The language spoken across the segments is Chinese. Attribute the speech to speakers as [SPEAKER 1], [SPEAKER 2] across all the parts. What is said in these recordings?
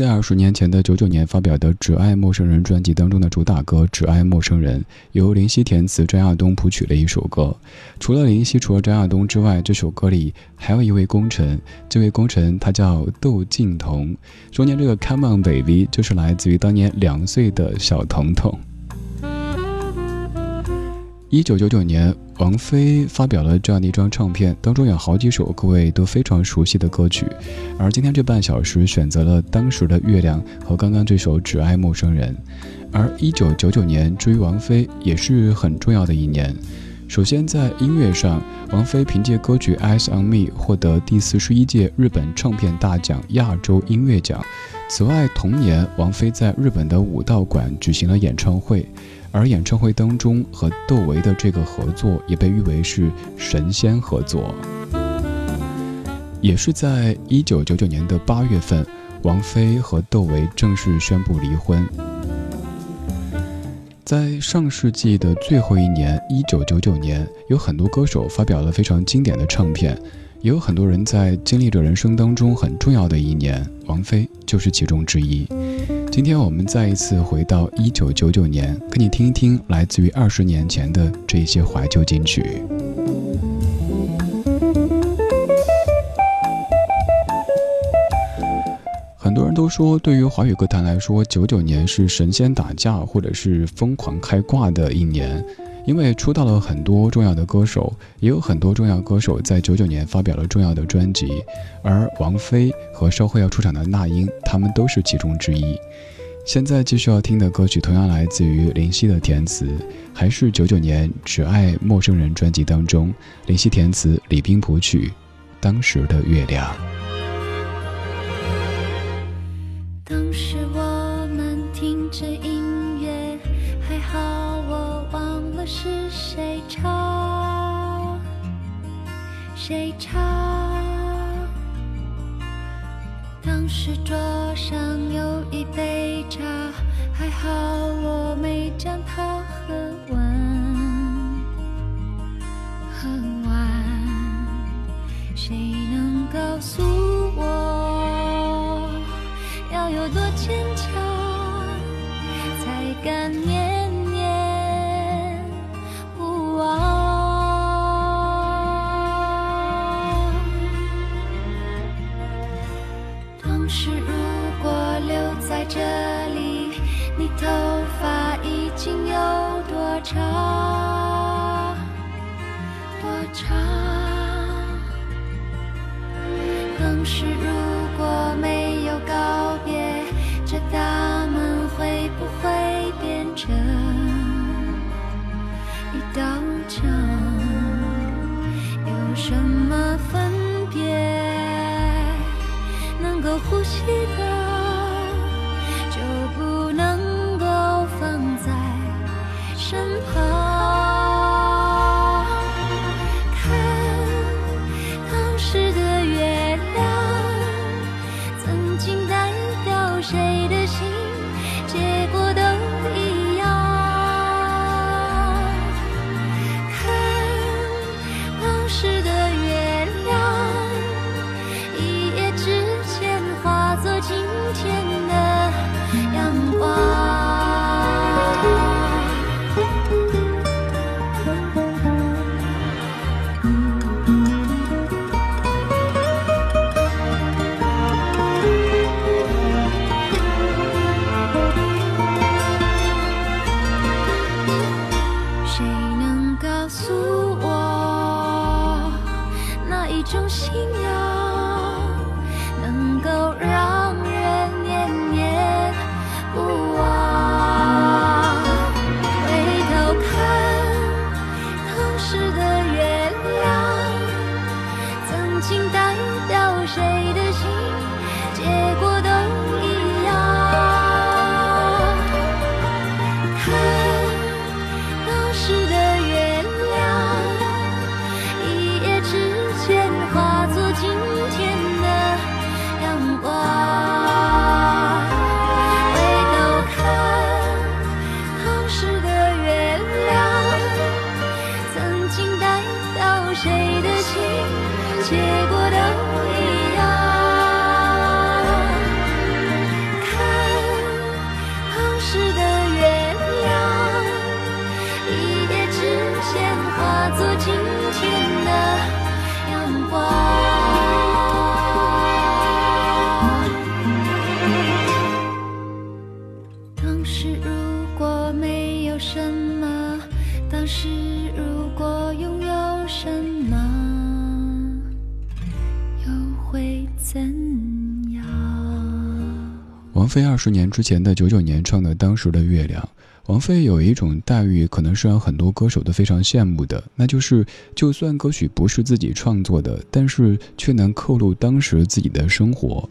[SPEAKER 1] 在二十年前的九九年发表的《只爱陌生人》专辑当中的主打歌《只爱陌生人》，由林夕填词，张亚东谱曲的一首歌。除了林夕，除了张亚东之外，这首歌里还有一位功臣。这位功臣他叫窦靖童。中间这个 Come on baby 就是来自于当年两岁的小童童。一九九九年，王菲发表了这样的一张唱片，当中有好几首各位都非常熟悉的歌曲。而今天这半小时选择了当时的月亮和刚刚这首《只爱陌生人》。而一九九九年追王菲也是很重要的一年。首先在音乐上，王菲凭借歌曲《Eyes on Me》获得第四十一届日本唱片大奖亚洲音乐奖。此外，同年王菲在日本的武道馆举行了演唱会。而演唱会当中和窦唯的这个合作也被誉为是神仙合作。也是在一九九九年的八月份，王菲和窦唯正式宣布离婚。在上世纪的最后一年，一九九九年，有很多歌手发表了非常经典的唱片，也有很多人在经历着人生当中很重要的一年，王菲就是其中之一。今天我们再一次回到一九九九年，跟你听一听来自于二十年前的这些怀旧金曲。很多人都说，对于华语歌坛来说，九九年是神仙打架或者是疯狂开挂的一年，因为出道了很多重要的歌手，也有很多重要歌手在九九年发表了重要的专辑，而王菲和稍后要出场的那英，他们都是其中之一。现在继续要听的歌曲，同样来自于林夕的填词，还是九九年《只爱陌生人》专辑当中，林夕填词，李冰谱曲，《当时的月亮》。
[SPEAKER 2] 是桌上有一杯茶，还好我没将它喝完，喝完。谁能告诉是如果没有告别，这大门会不会变成一道墙？有什么分别？能够呼吸的，是的
[SPEAKER 1] 菲二十年之前的九九年唱的《当时的月亮》，王菲有一种待遇，可能是让很多歌手都非常羡慕的，那就是就算歌曲不是自己创作的，但是却能刻录当时自己的生活。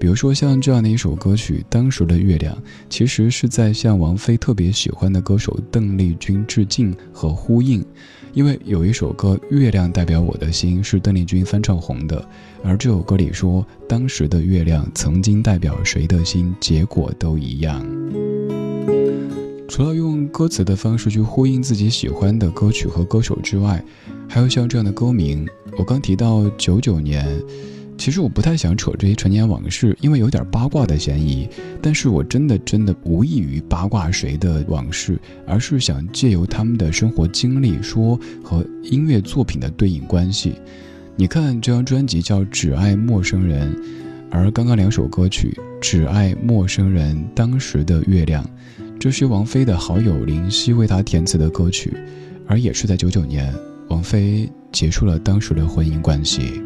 [SPEAKER 1] 比如说像这样的一首歌曲《当时的月亮》，其实是在向王菲特别喜欢的歌手邓丽君致敬和呼应。因为有一首歌《月亮代表我的心》是邓丽君翻唱红的，而这首歌里说当时的月亮曾经代表谁的心，结果都一样。除了用歌词的方式去呼应自己喜欢的歌曲和歌手之外，还有像这样的歌名。我刚提到九九年。其实我不太想扯这些陈年往事，因为有点八卦的嫌疑。但是我真的真的无异于八卦谁的往事，而是想借由他们的生活经历说和音乐作品的对应关系。你看这张专辑叫《只爱陌生人》，而刚刚两首歌曲《只爱陌生人》《当时的月亮》，这是王菲的好友林夕为她填词的歌曲，而也是在九九年，王菲结束了当时的婚姻关系。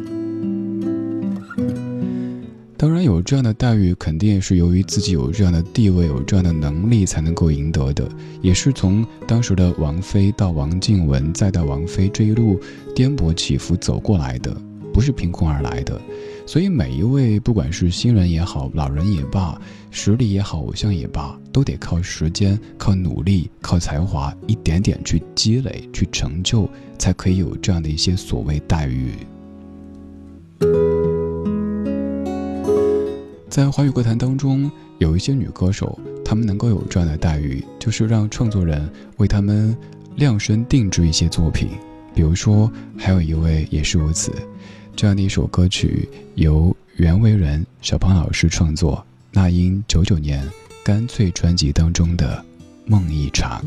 [SPEAKER 1] 当然有这样的待遇，肯定也是由于自己有这样的地位、有这样的能力才能够赢得的。也是从当时的王菲到王静雯，再到王菲这一路颠簸起伏走过来的，不是凭空而来的。所以每一位，不管是新人也好，老人也罢，实力也好，偶像也罢，都得靠时间、靠努力、靠才华，一点点去积累、去成就，才可以有这样的一些所谓待遇。在华语歌坛当中，有一些女歌手，她们能够有这样的待遇，就是让创作人为她们量身定制一些作品。比如说，还有一位也是如此，这样的一首歌曲由袁惟仁小胖老师创作，那英九九年《干脆》专辑当中的《梦一场》。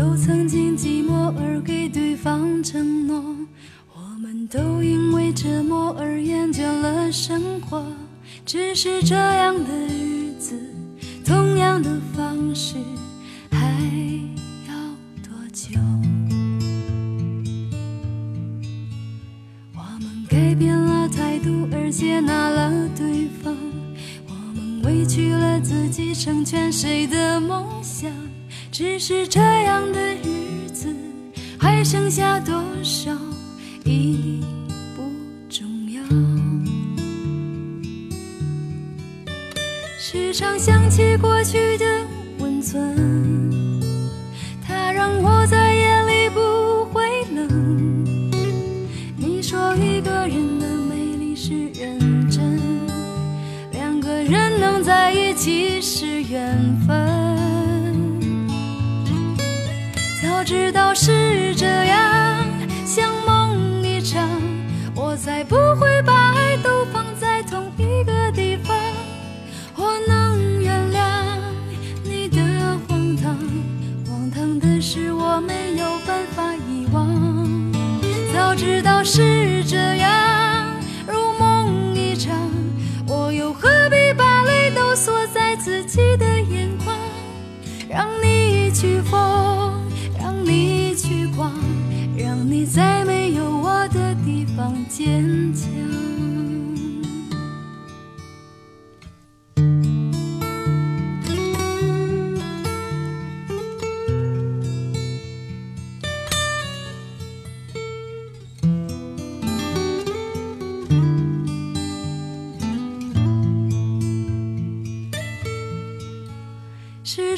[SPEAKER 3] 都曾经寂寞而给对方承诺，我们都因为折磨而厌倦了生活。只是这样的日在一起是缘分。早知道是这样，像梦一场，我才不会自己的眼光，让你去疯。让你去狂，让你在没有我的地方坚强。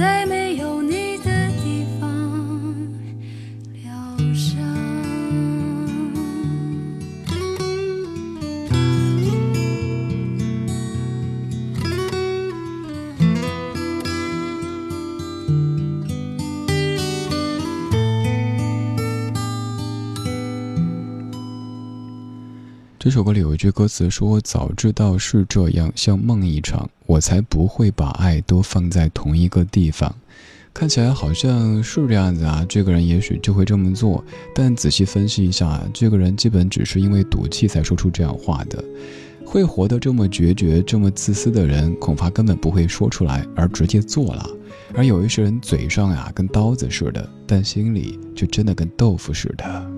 [SPEAKER 3] 让我
[SPEAKER 1] 这首歌里有一句歌词说：“早知道是这样，像梦一场，我才不会把爱都放在同一个地方。”看起来好像是这样子啊，这个人也许就会这么做。但仔细分析一下，这个人基本只是因为赌气才说出这样话的。会活得这么决绝、这么自私的人，恐怕根本不会说出来，而直接做了。而有一些人嘴上呀跟刀子似的，但心里却真的跟豆腐似的。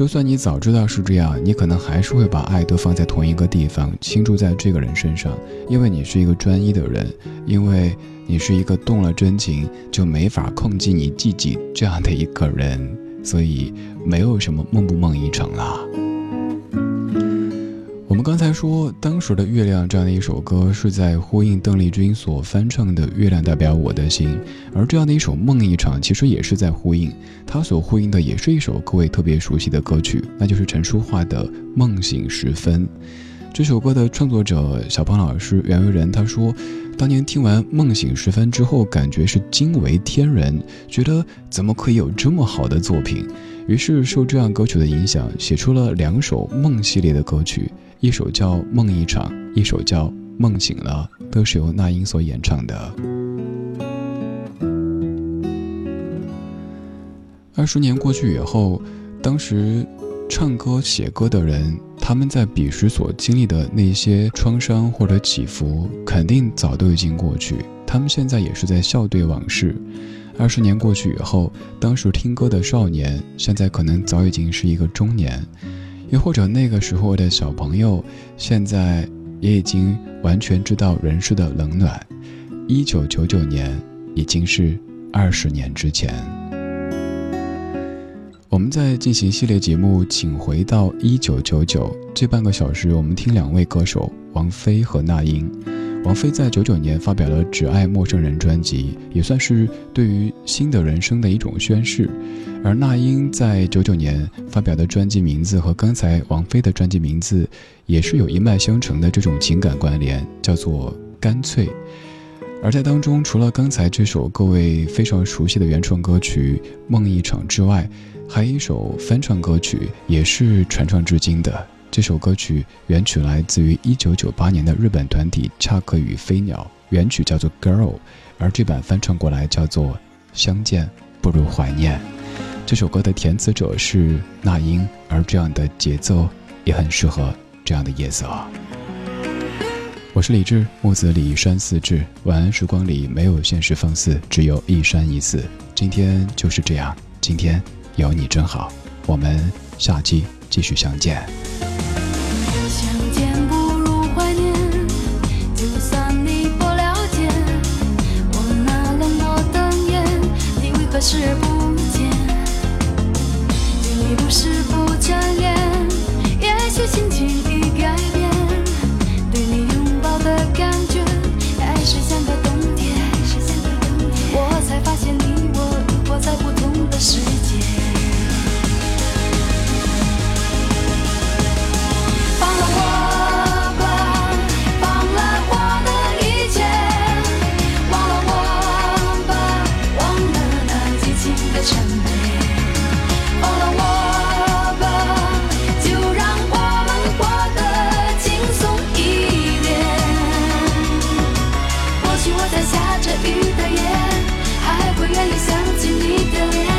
[SPEAKER 1] 就算你早知道是这样，你可能还是会把爱都放在同一个地方，倾注在这个人身上，因为你是一个专一的人，因为你是一个动了真情就没法控制你自己这样的一个人，所以没有什么梦不梦一场啦。我刚才说，当时的《月亮》这样的一首歌，是在呼应邓丽君所翻唱的《月亮代表我的心》，而这样的一首《梦一场》，其实也是在呼应，它所呼应的也是一首各位特别熟悉的歌曲，那就是陈淑桦的《梦醒时分》。这首歌的创作者小鹏老师袁惟仁他说，当年听完《梦醒时分》之后，感觉是惊为天人，觉得怎么可以有这么好的作品？于是受这样歌曲的影响，写出了两首梦系列的歌曲。一首叫《梦一场》，一首叫《梦醒了》，都是由那英所演唱的。二十年过去以后，当时唱歌、写歌的人，他们在彼时所经历的那些创伤或者起伏，肯定早都已经过去。他们现在也是在笑对往事。二十年过去以后，当时听歌的少年，现在可能早已经是一个中年。又或者那个时候的小朋友，现在也已经完全知道人世的冷暖。一九九九年已经是二十年之前。我们在进行系列节目，请回到一九九九这半个小时，我们听两位歌手王菲和那英。王菲在九九年发表了《只爱陌生人》专辑，也算是对于新的人生的一种宣誓。而那英在九九年发表的专辑名字和刚才王菲的专辑名字，也是有一脉相承的这种情感关联，叫做《干脆》。而在当中，除了刚才这首各位非常熟悉的原创歌曲《梦一场》之外，还有一首翻唱歌曲，也是传唱至今的。这首歌曲原曲来自于一九九八年的日本团体恰克与飞鸟，原曲叫做《Girl》，而这版翻唱过来叫做《相见不如怀念》。这首歌的填词者是那英，而这样的节奏也很适合这样的夜色。我是李志，木子李山寺志。晚安时光里没有现实放肆，只有一山一寺。今天就是这样，今天有你真好。我们下期继续相见。
[SPEAKER 2] 是不。
[SPEAKER 3] 闭的眼，还会愿意想起你的脸。